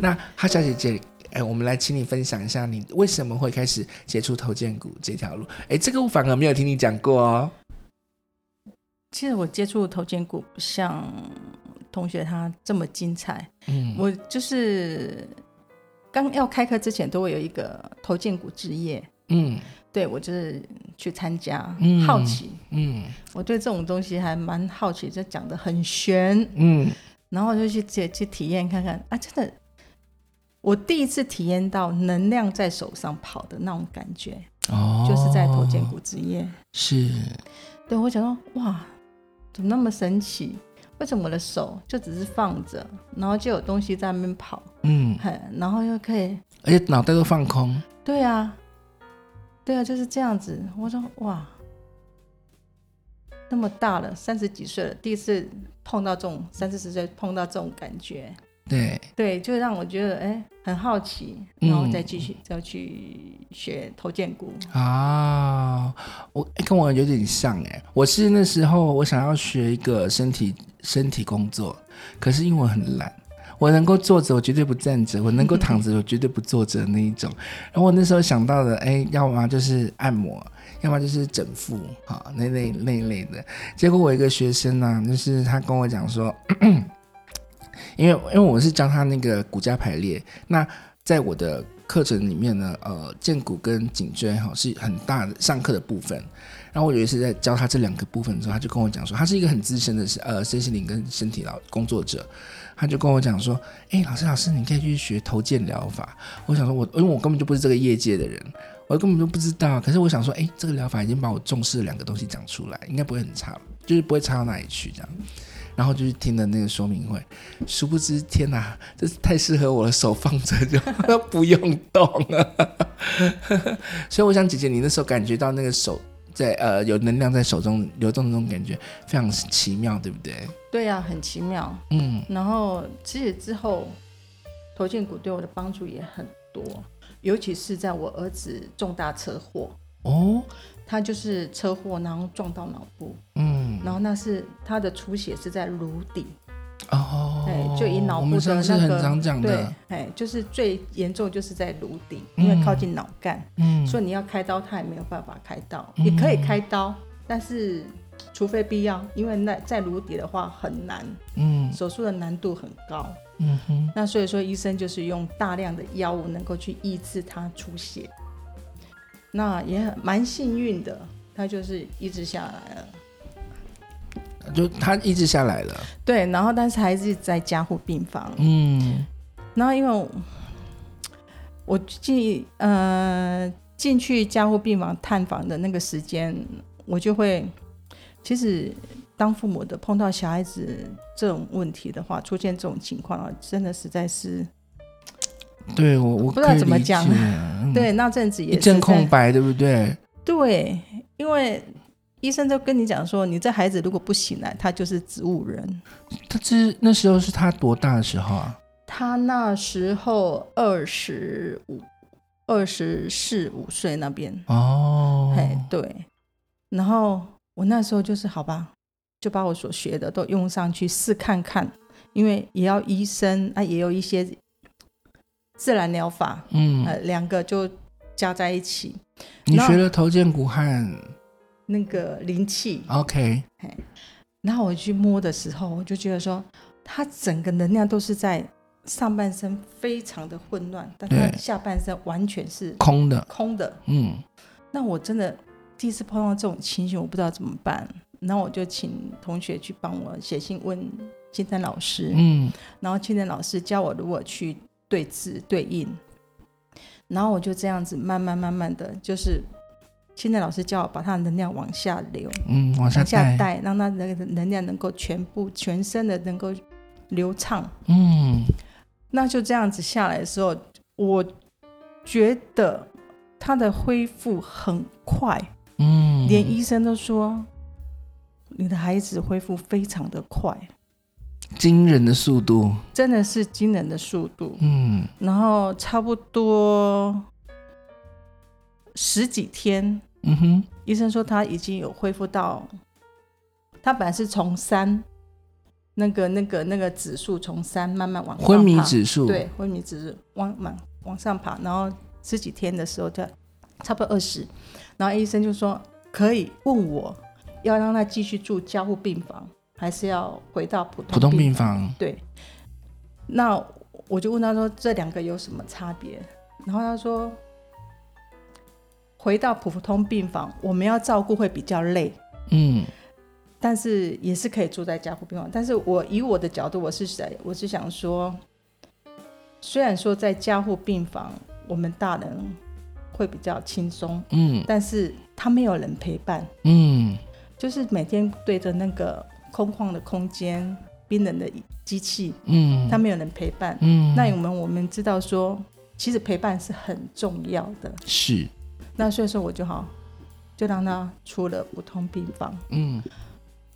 那哈小姐姐，哎，我们来请你分享一下，你为什么会开始接触头荐股这条路？哎，这个我反而没有听你讲过哦。其实我接触头肩股不像同学他这么精彩。嗯，我就是刚要开课之前都会有一个头肩股之夜。嗯，对，我就是去参加，嗯、好奇。嗯，我对这种东西还蛮好奇，就讲的很玄。嗯，然后就去去去体验看看啊，真的。我第一次体验到能量在手上跑的那种感觉，哦，就是在头肩骨之夜。是，对，我想到，哇，怎么那么神奇？为什么我的手就只是放着，然后就有东西在那边跑？嗯，然后又可以，而且脑袋都放空。对啊，对啊，就是这样子。我说，哇，那么大了，三十几岁了，第一次碰到这种，三四十岁碰到这种感觉。对对，就让我觉得哎很好奇，然后再继续再、嗯、去学头建骨啊。我跟我有点像哎，我是那时候我想要学一个身体身体工作，可是因为我很懒，我能够坐着我绝对不站着，我能够躺着 我绝对不坐着那一种。然后我那时候想到的哎，要么就是按摩，要么就是整腹啊那类那一类的。结果我一个学生呢、啊，就是他跟我讲说。因为因为我是教他那个骨架排列，那在我的课程里面呢，呃，荐骨跟颈椎哈是很大的上课的部分。然后我有一次在教他这两个部分的时候，他就跟我讲说，他是一个很资深的呃身心灵跟身体老工作者，他就跟我讲说，哎，老师老师，你可以去学头荐疗法。我想说我，因为我根本就不是这个业界的人，我根本就不知道。可是我想说，哎，这个疗法已经把我重视的两个东西讲出来，应该不会很差，就是不会差到哪里去这样。然后就去听了那个说明会，殊不知，天哪，这是太适合我的，手放着就 不用动了。所以我想，姐姐，你那时候感觉到那个手在呃有能量在手中流动的那种感觉，非常奇妙，对不对？对呀、啊，很奇妙。嗯，然后其实之后头荐骨对我的帮助也很多，尤其是在我儿子重大车祸哦。他就是车祸，然后撞到脑部，嗯，然后那是他的出血是在颅底，哦，哎，就以脑部的那个，对，哎，就是最严重就是在颅底，因为靠近脑干，嗯，所以你要开刀，他也没有办法开刀，也可以开刀，但是除非必要，因为那在颅底的话很难，嗯，手术的难度很高，嗯哼，那所以说医生就是用大量的药物能够去抑制他出血。那也很蛮幸运的，他就是医治下来了，就他一直下来了。对，然后但是还是在加护病房。嗯，然后因为我进呃进去加护病房探访的那个时间，我就会其实当父母的碰到小孩子这种问题的话，出现这种情况啊，真的实在是。对我，我不知道怎么讲。嗯、对，那阵子也是一阵空白，对不对？对，因为医生就跟你讲说，你这孩子如果不醒来，他就是植物人。他这那时候是他多大的时候啊？他那时候二十五、二十四五岁那边。哦，哎，对。然后我那时候就是好吧，就把我所学的都用上去试看看，因为也要医生啊，也有一些。自然疗法，嗯，呃，两个就加在一起。你学了头肩骨和那个灵气，OK。然后我去摸的时候，我就觉得说，它整个能量都是在上半身非常的混乱，但它下半身完全是空的，空的。嗯，那我真的第一次碰到这种情形，我不知道怎么办。然后我就请同学去帮我写信问青山老师，嗯，然后青山老师教我如何去。对字对应，然后我就这样子慢慢慢慢的就是。现在老师叫我把他的能量往下流，嗯，往下带，让他那个能量能够全部全身的能够流畅，嗯，那就这样子下来的时候，我觉得他的恢复很快，嗯，连医生都说你的孩子恢复非常的快，惊人的速度，真的是惊人的速度，嗯，然后差不多十几天。嗯哼，医生说他已经有恢复到，他本来是从三，那个那个那个指数从三慢慢往上爬，昏迷指数，对，昏迷指数往往往上爬，然后十几天的时候就差不多二十，然后医生就说可以问我要让他继续住加护病房，还是要回到普通普通病房？对，那我就问他说这两个有什么差别？然后他说。回到普通病房，我们要照顾会比较累，嗯，但是也是可以住在加护病房。但是我以我的角度，我是想，我是想说，虽然说在加护病房，我们大人会比较轻松，嗯，但是他没有人陪伴，嗯，就是每天对着那个空旷的空间、冰冷的机器，嗯，他没有人陪伴，嗯，那我们我们知道说，其实陪伴是很重要的，是。那所以说我就好，就让他出了普通病房。嗯，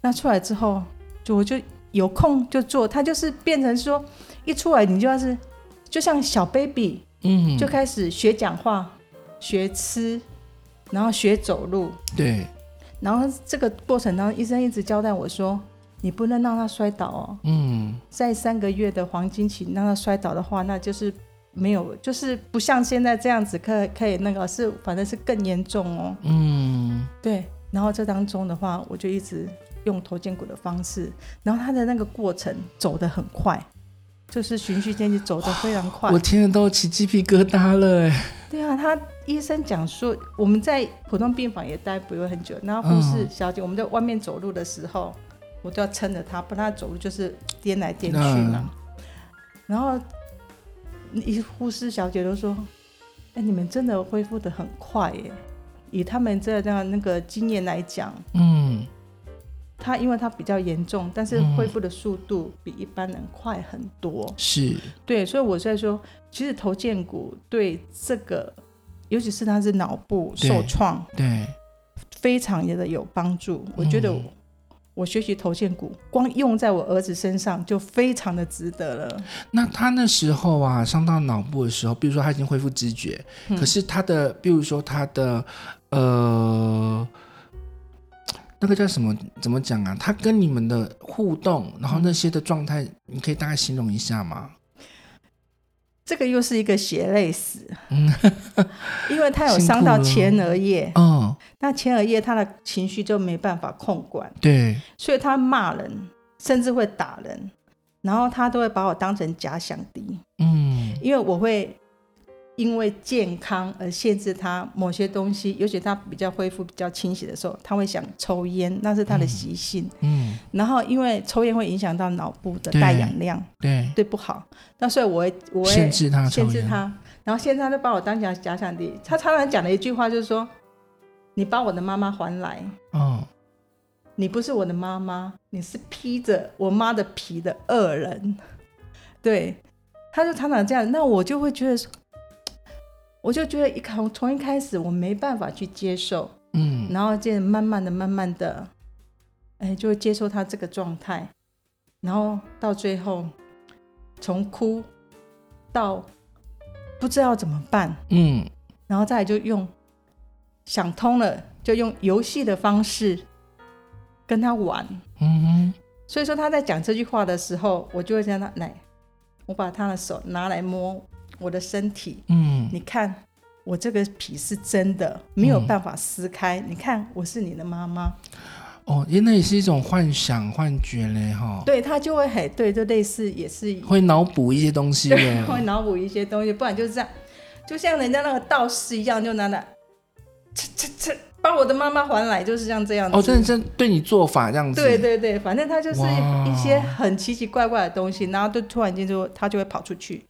那出来之后，就我就有空就做。他就是变成说，一出来你就要是，就像小 baby，嗯，就开始学讲话、学吃，然后学走路。对。然后这个过程当中，医生一直交代我说，你不能让他摔倒哦。嗯。在三个月的黄金期让他摔倒的话，那就是。没有，就是不像现在这样子，可以可以那个是，反正是更严重哦。嗯，对。然后这当中的话，我就一直用头肩骨的方式，然后他的那个过程走得很快，就是循序渐进，走得非常快。我听了都起鸡皮疙瘩了。对啊，他医生讲说，我们在普通病房也待不会很久，然后护士小姐，我们在外面走路的时候，我都要撑着他，不然他走路就是颠来颠去嘛。然后。一护士小姐都说：“哎、欸，你们真的恢复的很快耶！以他们这样那个经验来讲，嗯，他因为他比较严重，但是恢复的速度比一般人快很多。是，对，所以我在说，其实头肩骨对这个，尤其是他是脑部受创，对，非常的有帮助。我觉得。嗯”我学习头荐骨，光用在我儿子身上就非常的值得了。那他那时候啊，伤到脑部的时候，比如说他已经恢复知觉，嗯、可是他的，比如说他的，呃，那个叫什么？怎么讲啊？他跟你们的互动，然后那些的状态，你可以大概形容一下吗？这个又是一个血泪史，嗯，因为他有伤到前额叶，嗯，那前额叶他的情绪就没办法控管，对，所以他骂人，甚至会打人，然后他都会把我当成假想敌，嗯，因为我会。因为健康而限制他某些东西，尤其他比较恢复比较清醒的时候，他会想抽烟，那是他的习性。嗯。嗯，然后因为抽烟会影响到脑部的带氧量，对对不好。那所以我会我会限制他，限制他。然后现在他就把我当假假想敌。他常常讲的一句话就是说：“你把我的妈妈还来。”哦。你不是我的妈妈，你是披着我妈的皮的恶人。对，他就常常这样。那我就会觉得说。我就觉得一开从一开始我没办法去接受，嗯，然后就慢慢的、慢慢的，哎，就会接受他这个状态，然后到最后从哭到不知道怎么办，嗯，然后再来就用想通了，就用游戏的方式跟他玩，嗯哼，所以说他在讲这句话的时候，我就会让他来，我把他的手拿来摸。我的身体，嗯，你看我这个皮是真的，没有办法撕开。嗯、你看我是你的妈妈，哦，因为那也是一种幻想、幻觉嘞，哈。对他就会很对，就类似也是会脑补一些东西，对，会脑补一些东西，不然就是这样，就像人家那个道士一样，就拿来，切切切，把我的妈妈还来，就是像这样子。哦，真的真对你做法这样子。对对对，反正他就是一些很奇奇怪怪的东西，然后就突然间就他就会跑出去。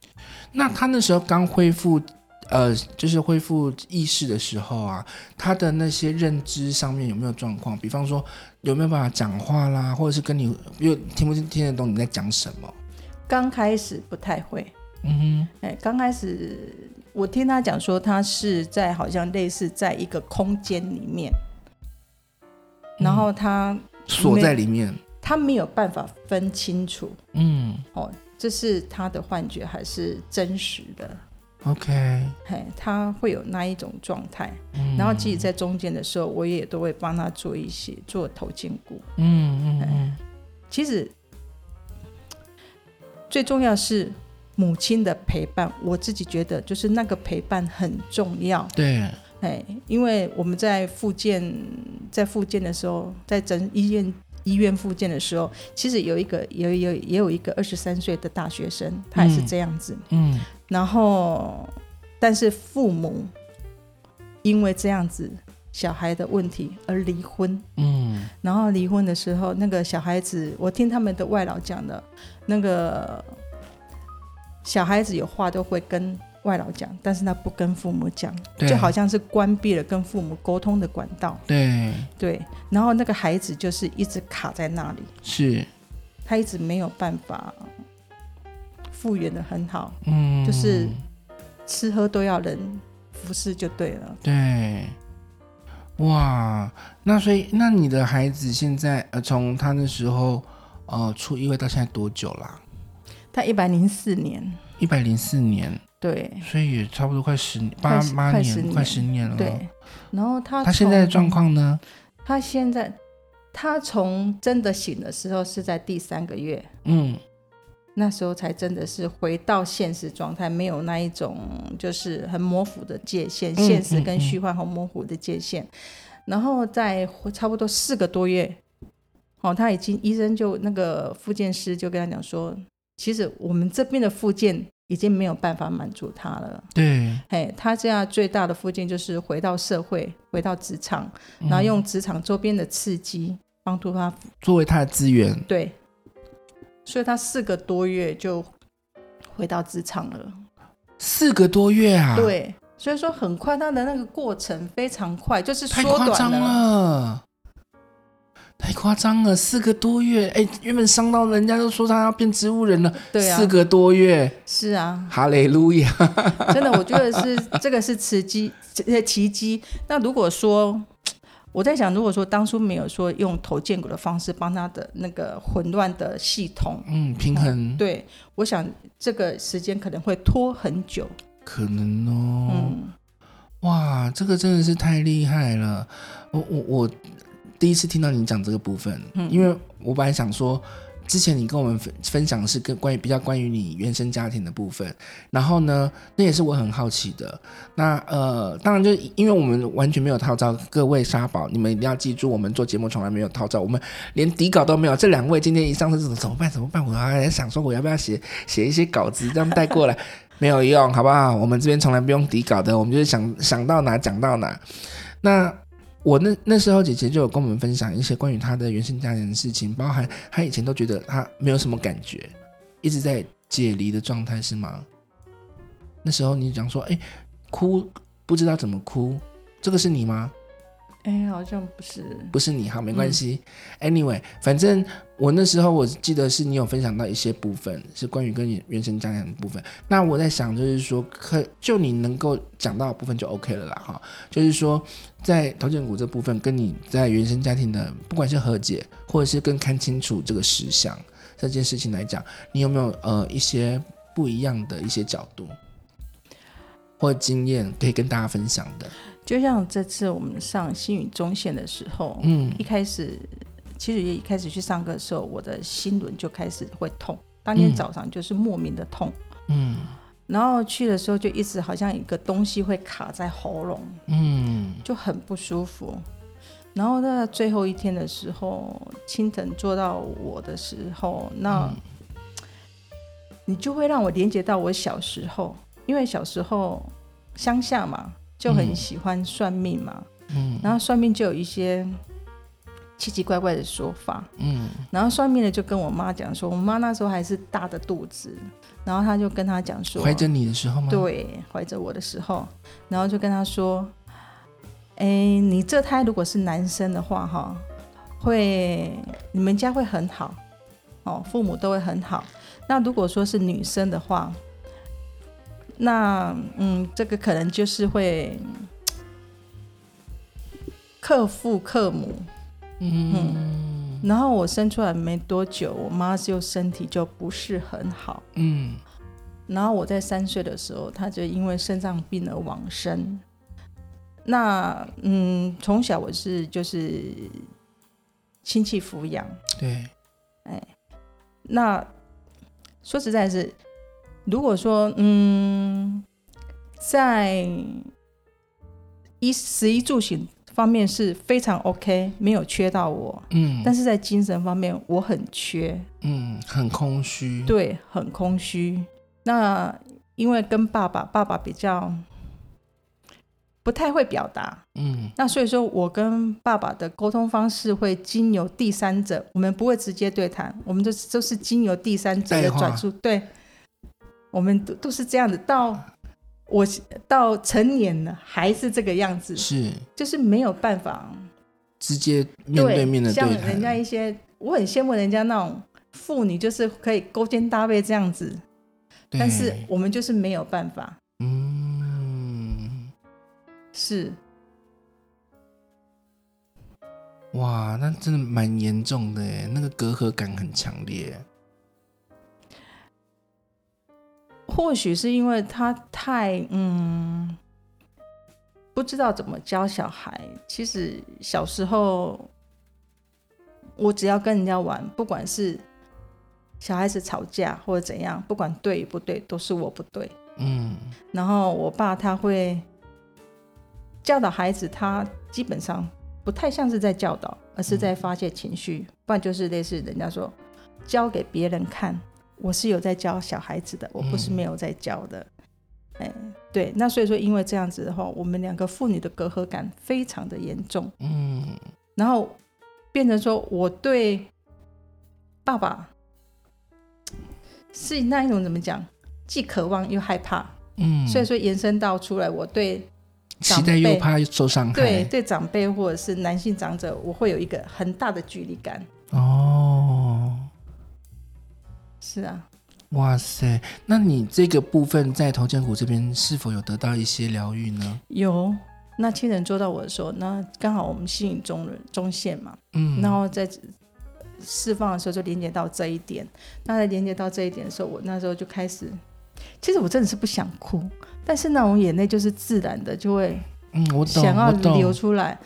那他那时候刚恢复，呃，就是恢复意识的时候啊，他的那些认知上面有没有状况？比方说有没有办法讲话啦，或者是跟你又听不听听得懂你在讲什么？刚开始不太会，嗯哼，哎，刚开始我听他讲说，他是在好像类似在一个空间里面，然后他锁在里面，他没有办法分清楚，嗯，哦，这是他的幻觉还是真实的？OK，嘿，他会有那一种状态，嗯，然后即使在中间的时候，我也都会帮他做一些做头肩骨，嗯嗯嗯，其实。最重要是母亲的陪伴，我自己觉得就是那个陪伴很重要。对，哎，因为我们在复健，在复健的时候，在整医院医院复健的时候，其实有一个有有也有一个二十三岁的大学生，他也是这样子。嗯，然后但是父母因为这样子小孩的问题而离婚。嗯，然后离婚的时候，那个小孩子，我听他们的外老讲的。那个小孩子有话都会跟外老讲，但是他不跟父母讲，就好像是关闭了跟父母沟通的管道。对对，然后那个孩子就是一直卡在那里，是，他一直没有办法复原的很好，嗯，就是吃喝都要人服侍就对了。对，哇，那所以那你的孩子现在呃，从他那时候。呃，出意外到现在多久啦？他一百零四年，一百零四年，对，所以也差不多快十年，八八年，快十年了。对，然后他他现在的状况呢？他现在他从真的醒的时候是在第三个月，嗯，那时候才真的是回到现实状态，没有那一种就是很模糊的界限，嗯、现实跟虚幻很模糊的界限。嗯嗯嗯、然后在差不多四个多月。哦，他已经医生就那个复健师就跟他讲说，其实我们这边的附件已经没有办法满足他了。对，哎，他这样最大的附件就是回到社会，回到职场，然后用职场周边的刺激帮助他作为他的资源。对，所以他四个多月就回到职场了。四个多月啊？对，所以说很快，他的那个过程非常快，就是缩短了。太夸张了。四个多月，哎，原本伤到人家都说他要变植物人了，对啊，四个多月，是啊，哈利路亚，真的，我觉得是这个是奇迹，奇迹。那如果说我在想，如果说当初没有说用头建骨的方式帮他的那个混乱的系统，嗯，平衡，嗯，对，我想这个时间可能会拖很久，可能哦，嗯，哇，这个真的是太厉害了，我我我。第一次听到你讲这个部分，嗯，因为我本来想说，之前你跟我们分分享的是跟关于比较关于你原生家庭的部分，然后呢，那也是我很好奇的。那呃，当然就因为我们完全没有套招，各位沙宝，你们一定要记住，我们做节目从来没有套招，我们连底稿都没有。这两位今天一上车怎么办？怎么办？我还在想说，我要不要写写一些稿子，这样带过来，没有用，好不好？我们这边从来不用底稿的，我们就是想想到哪讲到哪。那。我那那时候姐姐就有跟我们分享一些关于她的原生家庭的事情，包含她以前都觉得她没有什么感觉，一直在解离的状态，是吗？那时候你讲说，哎，哭不知道怎么哭，这个是你吗？哎，好像不是，不是你，好，没关系。嗯、Anyway，反正我那时候我记得是你有分享到一些部分，是关于跟你原生家庭的部分。那我在想，就是说，可就你能够讲到的部分就 OK 了啦，哈。就是说，在头颈骨这部分，跟你在原生家庭的，不管是和解，或者是更看清楚这个实相这件事情来讲，你有没有呃一些不一样的一些角度或经验可以跟大家分享的？就像这次我们上新宇中线的时候，嗯，一开始其实也一开始去上课的时候，我的心轮就开始会痛，当天早上就是莫名的痛，嗯，然后去的时候就一直好像一个东西会卡在喉咙，嗯，就很不舒服。然后在最后一天的时候，青藤做到我的时候，那你就会让我连接到我小时候，因为小时候乡下嘛。就很喜欢算命嘛，嗯，然后算命就有一些奇奇怪怪的说法。嗯，然后算命的就跟我妈讲说，我妈那时候还是大的肚子，然后她就跟她讲说，怀着你的时候吗？对，怀着我的时候，然后就跟她说，哎，你这胎如果是男生的话，哈，会你们家会很好，哦，父母都会很好。那如果说是女生的话，那嗯，这个可能就是会克父克母，嗯，嗯，然后我生出来没多久，我妈就身体就不是很好，嗯，然后我在三岁的时候，她就因为肾脏病而往生。那嗯，从小我是就是亲戚抚养，对，哎，那说实在是。如果说，嗯，在衣食衣住行方面是非常 OK，没有缺到我，嗯，但是在精神方面我很缺，嗯，很空虚，对，很空虚。那因为跟爸爸，爸爸比较不太会表达，嗯，那所以说我跟爸爸的沟通方式会经由第三者，我们不会直接对谈，我们都都是经由第三者的转述，对。我们都都是这样子，到我到成年了还是这个样子，是就是没有办法直接面对面的对谈。像人家一些，我很羡慕人家那种妇女，就是可以勾肩搭背这样子，但是我们就是没有办法。嗯，是。哇，那真的蛮严重的耶，那个隔阂感很强烈。或许是因为他太嗯，不知道怎么教小孩。其实小时候，我只要跟人家玩，不管是小孩子吵架或者怎样，不管对与不对，都是我不对。嗯。然后我爸他会教导孩子，他基本上不太像是在教导，而是在发泄情绪，不然就是类似人家说教给别人看。我是有在教小孩子的，我不是没有在教的。哎、嗯，对，那所以说，因为这样子的话，我们两个父女的隔阂感非常的严重。嗯，然后变成说，我对爸爸是那一种怎么讲，既渴望又害怕。嗯，所以说延伸到出来，我对期待又怕受伤害。对，对长辈或者是男性长者，我会有一个很大的距离感。哦。是啊，哇塞！那你这个部分在头肩骨这边是否有得到一些疗愈呢？有，那亲人做到我的时候，那刚好我们吸引中人中线嘛，嗯，然后在释放的时候就连接到这一点，那在连接到这一点的时候，我那时候就开始，其实我真的是不想哭，但是那种眼泪就是自然的就会，嗯，我懂，想要流出来。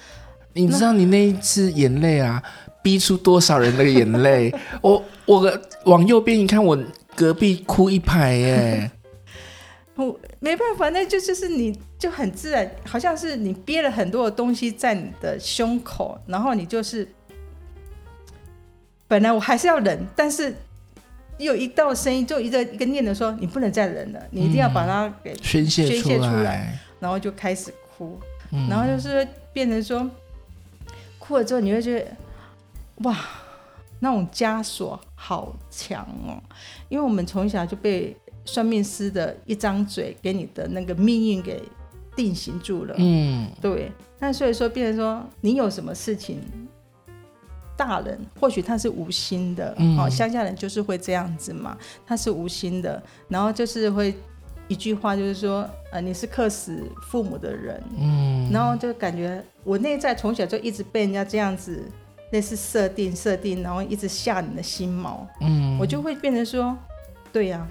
你知道你那一次眼泪啊？逼出多少人的眼泪？我我往右边一看，我隔壁哭一排耶。我没办法，那就就是你就很自然，好像是你憋了很多的东西在你的胸口，然后你就是本来我还是要忍，但是有一道声音，就一个一个念的说，你不能再忍了，你一定要把它给宣泄宣泄出来，然后就开始哭，嗯、然后就是变成说哭了之后，你会觉得。哇，那种枷锁好强哦！因为我们从小就被算命师的一张嘴给你的那个命运给定型住了。嗯，对。那所以说，变成说你有什么事情，大人或许他是无心的，嗯、哦，乡下人就是会这样子嘛，他是无心的，然后就是会一句话就是说，呃，你是克死父母的人。嗯，然后就感觉我内在从小就一直被人家这样子。类似设定设定，然后一直吓你的心毛，嗯，我就会变成说，对呀、啊，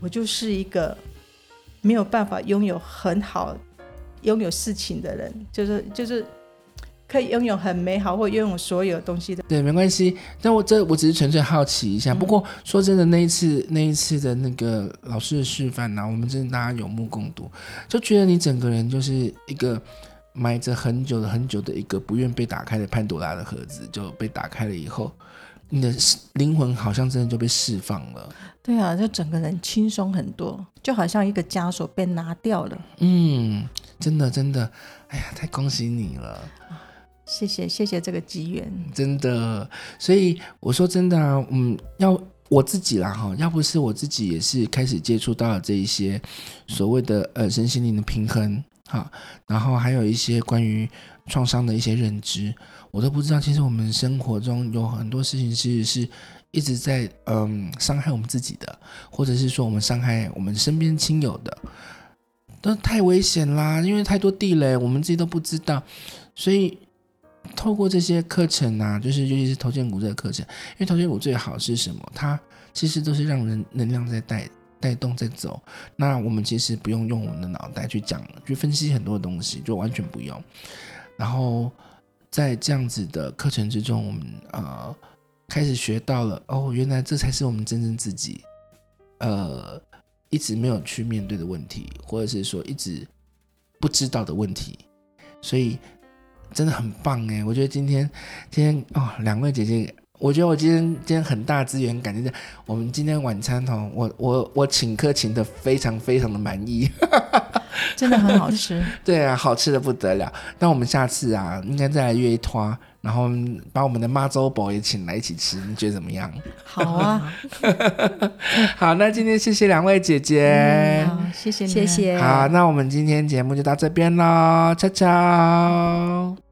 我就是一个没有办法拥有很好拥有事情的人，就是就是可以拥有很美好或拥有所有东西的。对，没关系。但我这我只是纯粹好奇一下。嗯、不过说真的，那一次那一次的那个老师的示范呢、啊，我们真的大家有目共睹，就觉得你整个人就是一个。埋着很久的很久的一个不愿被打开的潘多拉的盒子就被打开了以后，你的灵魂好像真的就被释放了。对啊，就整个人轻松很多，就好像一个枷锁被拿掉了。嗯，真的真的，哎呀，太恭喜你了。谢谢谢谢这个机缘，真的。所以我说真的啊，嗯，要我自己啦哈，要不是我自己也是开始接触到了这一些所谓的呃身心灵的平衡哈，然后还有一些关于创伤的一些认知，我都不知道。其实我们生活中有很多事情其实是一直在嗯伤害我们自己的，或者是说我们伤害我们身边亲友的。都太危险啦，因为太多地雷，我们自己都不知道。所以透过这些课程啊，就是尤其是头肩骨这个课程，因为头肩骨最好是什么？它其实都是让人能量在带带动在走。那我们其实不用用我们的脑袋去讲，去分析很多东西，就完全不用。然后在这样子的课程之中，我们呃开始学到了哦，原来这才是我们真正自己，呃。一直没有去面对的问题，或者是说一直不知道的问题，所以真的很棒哎！我觉得今天今天哦，两位姐姐，我觉得我今天今天很大资源，感觉我们今天晚餐哦，我我我请客请的非常非常的满意，真的很好吃。对啊，好吃的不得了。那我们下次啊，应该再来约一拖。然后把我们的妈周宝也请来一起吃，你觉得怎么样？好啊，好，那今天谢谢两位姐姐，嗯、谢谢谢谢。好，那我们今天节目就到这边喽，悄悄。